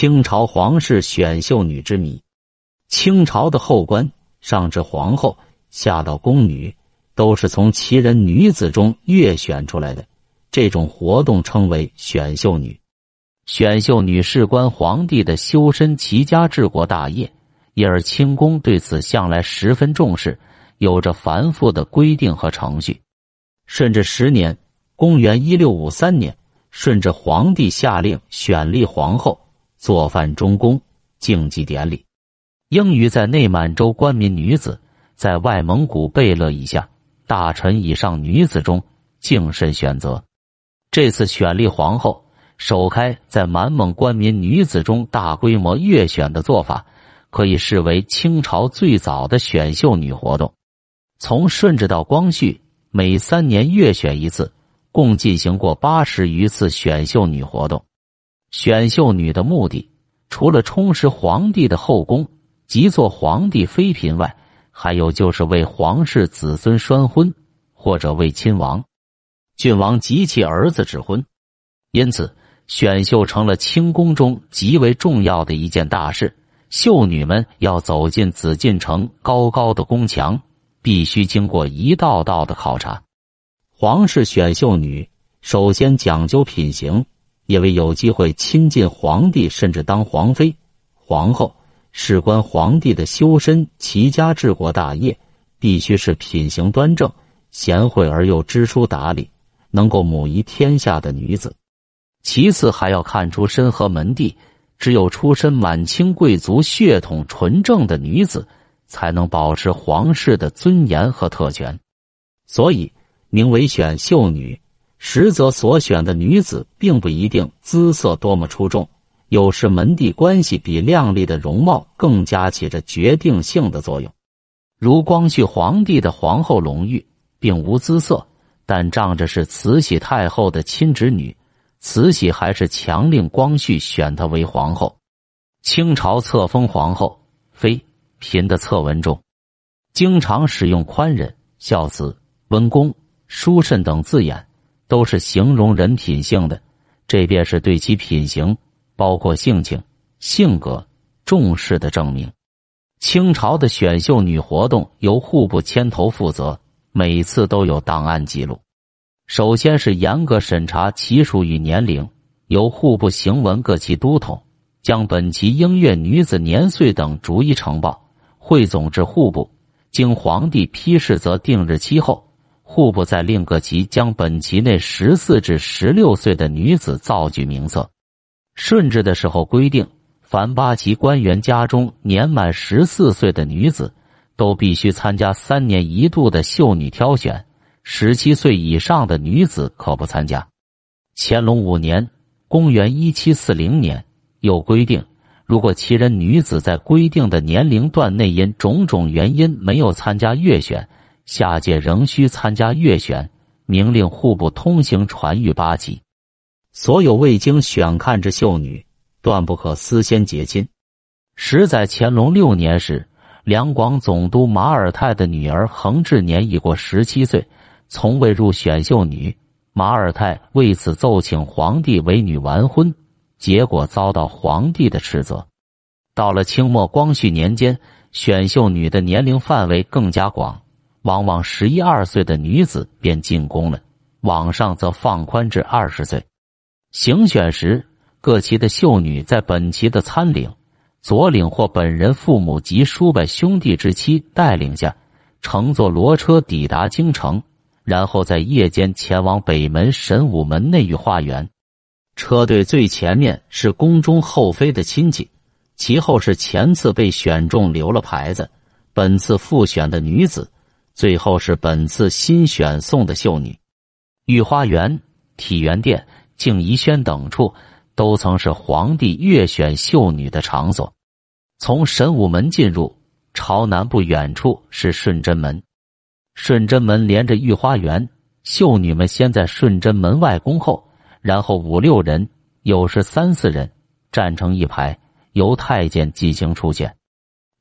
清朝皇室选秀女之谜。清朝的后官，上至皇后，下到宫女，都是从旗人女子中越选出来的。这种活动称为选秀女。选秀女事关皇帝的修身齐家治国大业，因而清宫对此向来十分重视，有着繁复的规定和程序。顺治十年（公元一六五三年），顺治皇帝下令选立皇后。做饭中宫竞技典礼，应于在内满洲官民女子，在外蒙古贝勒以下大臣以上女子中净慎选择。这次选立皇后，首开在满蒙官民女子中大规模阅选的做法，可以视为清朝最早的选秀女活动。从顺治到光绪，每三年阅选一次，共进行过八十余次选秀女活动。选秀女的目的，除了充实皇帝的后宫及做皇帝妃嫔外，还有就是为皇室子孙拴婚，或者为亲王、郡王及其儿子指婚。因此，选秀成了清宫中极为重要的一件大事。秀女们要走进紫禁城高高的宫墙，必须经过一道道的考察。皇室选秀女首先讲究品行。因为有机会亲近皇帝，甚至当皇妃、皇后，事关皇帝的修身齐家治国大业，必须是品行端正、贤惠而又知书达理，能够母仪天下的女子。其次，还要看出身和门第，只有出身满清贵族血统纯正的女子，才能保持皇室的尊严和特权。所以，名为选秀女。实则所选的女子并不一定姿色多么出众，有时门第关系比靓丽的容貌更加起着决定性的作用。如光绪皇帝的皇后隆裕，并无姿色，但仗着是慈禧太后的亲侄女，慈禧还是强令光绪选她为皇后。清朝册封皇后、妃、嫔的册文中，经常使用宽仁、孝慈、温恭、淑慎等字眼。都是形容人品性的，这便是对其品行，包括性情、性格重视的证明。清朝的选秀女活动由户部牵头负责，每次都有档案记录。首先是严格审查其属与年龄，由户部行文各期都统将本旗应阅女子年岁等逐一呈报，汇总至户部，经皇帝批示，则定日期后。户部在另个旗将本旗内十四至十六岁的女子造句名册。顺治的时候规定，凡八旗官员家中年满十四岁的女子，都必须参加三年一度的秀女挑选；十七岁以上的女子可不参加。乾隆五年（公元一七四零年）又规定，如果其人女子在规定的年龄段内因种种原因没有参加月选，下届仍需参加月选，明令户部通行传谕八旗，所有未经选看之秀女，断不可私先结亲。实在乾隆六年时，两广总督马尔泰的女儿恒志年已过十七岁，从未入选秀女。马尔泰为此奏请皇帝为女完婚，结果遭到皇帝的斥责。到了清末光绪年间，选秀女的年龄范围更加广。往往十一二岁的女子便进宫了，往上则放宽至二十岁。行选时，各旗的秀女在本旗的参领、左领或本人父母及叔伯兄弟之妻带领下，乘坐骡车抵达京城，然后在夜间前往北门神武门内御花园。车队最前面是宫中后妃的亲戚，其后是前次被选中留了牌子、本次复选的女子。最后是本次新选送的秀女，御花园、体元殿、静怡轩等处都曾是皇帝阅选秀女的场所。从神武门进入，朝南不远处是顺贞门。顺贞门连着御花园，秀女们先在顺贞门外恭候，然后五六人，有时三四人站成一排，由太监进行出选。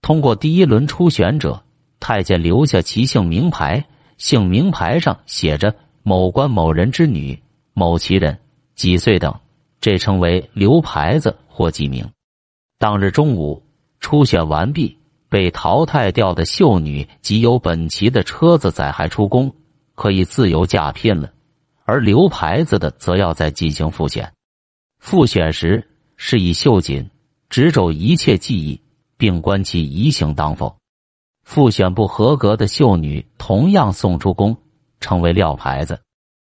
通过第一轮初选者。太监留下其姓名牌，姓名牌上写着某官某人之女，某其人，几岁等，这称为留牌子或记名。当日中午初选完毕，被淘汰掉的秀女即有本旗的车子载还出宫，可以自由驾聘了。而留牌子的则要再进行复选。复选时是以秀锦执肘一切技艺，并观其移行当否。复选不合格的秀女同样送出宫，成为撂牌子。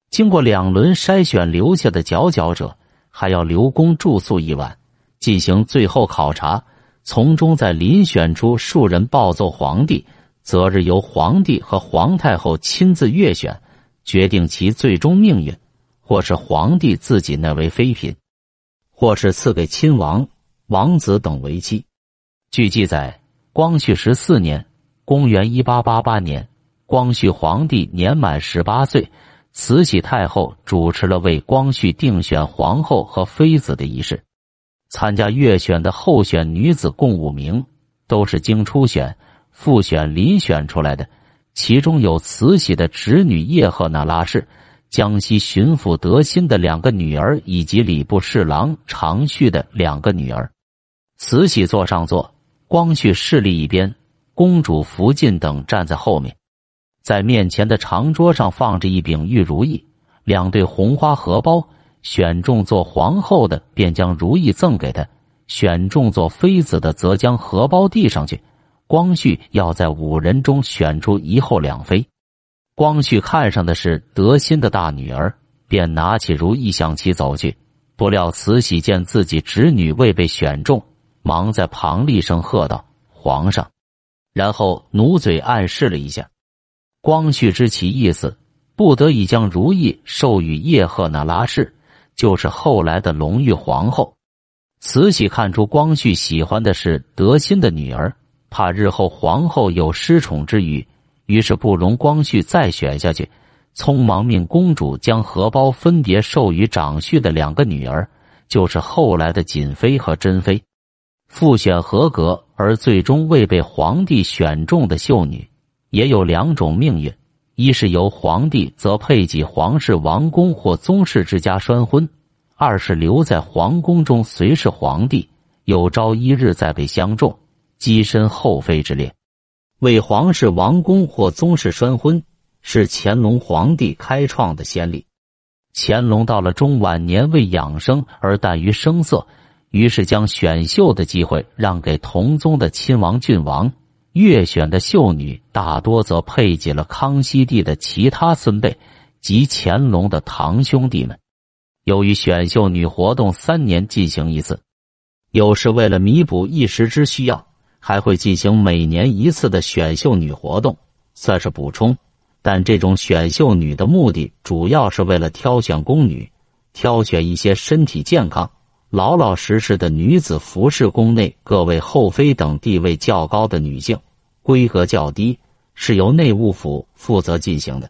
经过两轮筛选，留下的佼佼者还要留宫住宿一晚，进行最后考察。从中再遴选出数人报奏皇帝，择日由皇帝和皇太后亲自阅选，决定其最终命运，或是皇帝自己那为妃嫔，或是赐给亲王、王子等为妻。据记载，光绪十四年（公元一八八八年），光绪皇帝年满十八岁，慈禧太后主持了为光绪定选皇后和妃子的仪式。参加阅选的候选女子共五名，都是经初选、复选遴选出来的。其中有慈禧的侄女叶赫那拉氏、江西巡抚德馨的两个女儿，以及礼部侍郎常旭的两个女儿。慈禧坐上座，光绪势立一边，公主福晋等站在后面。在面前的长桌上放着一柄玉如意，两对红花荷包。选中做皇后的，便将如意赠给她；选中做妃子的，则将荷包递上去。光绪要在五人中选出一后两妃。光绪看上的是德馨的大女儿，便拿起如意向其走去。不料慈禧见自己侄女未被选中，忙在旁厉声喝道：“皇上！”然后努嘴暗示了一下。光绪知其意思，不得已将如意授予叶赫那拉氏。就是后来的隆裕皇后，慈禧看出光绪喜欢的是德馨的女儿，怕日后皇后有失宠之虞，于是不容光绪再选下去，匆忙命公主将荷包分别授予长婿的两个女儿，就是后来的瑾妃和珍妃。复选合格而最终未被皇帝选中的秀女，也有两种命运。一是由皇帝则配给皇室王公或宗室之家拴婚；二是留在皇宫中随侍皇帝，有朝一日再被相中，跻身后妃之列。为皇室王公或宗室拴婚，是乾隆皇帝开创的先例。乾隆到了中晚年，为养生而淡于声色，于是将选秀的机会让给同宗的亲王郡王。越选的秀女大多则配给了康熙帝的其他孙辈及乾隆的堂兄弟们。由于选秀女活动三年进行一次，有时为了弥补一时之需要，还会进行每年一次的选秀女活动，算是补充。但这种选秀女的目的主要是为了挑选宫女，挑选一些身体健康。老老实实的女子服侍宫内各位后妃等地位较高的女性，规格较低，是由内务府负责进行的。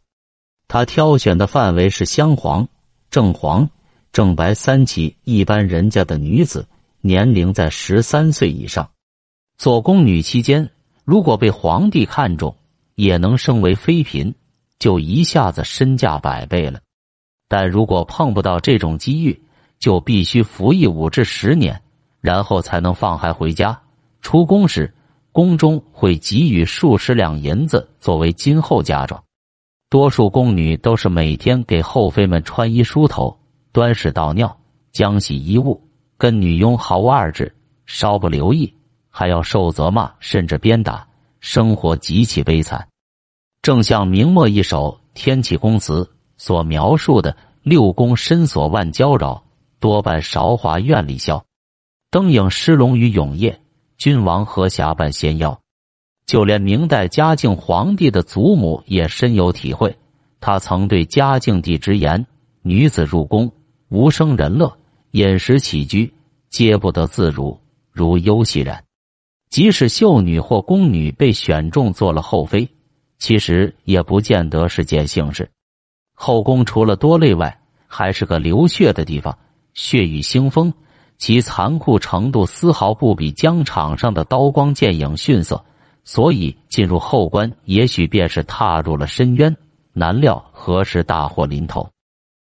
他挑选的范围是镶黄、正黄、正白三旗一般人家的女子，年龄在十三岁以上。做宫女期间，如果被皇帝看中，也能升为妃嫔，就一下子身价百倍了。但如果碰不到这种机遇，就必须服役五至十年，然后才能放孩回家。出宫时，宫中会给予数十两银子作为今后嫁妆。多数宫女都是每天给后妃们穿衣梳头、端屎倒尿、浆洗衣物，跟女佣毫无二致。稍不留意，还要受责骂，甚至鞭打，生活极其悲惨。正像明末一首《天启宫词》所描述的：“六宫深锁万娇娆。”多半韶华院里消，灯影失龙于永夜。君王何暇伴仙妖？就连明代嘉靖皇帝的祖母也深有体会。他曾对嘉靖帝直言：“女子入宫，无生人乐，饮食起居皆不得自如，如幽息然。”即使秀女或宫女被选中做了后妃，其实也不见得是件幸事。后宫除了多累外，还是个流血的地方。血雨腥风，其残酷程度丝毫不比疆场上的刀光剑影逊色。所以进入后关，也许便是踏入了深渊。难料何时大祸临头。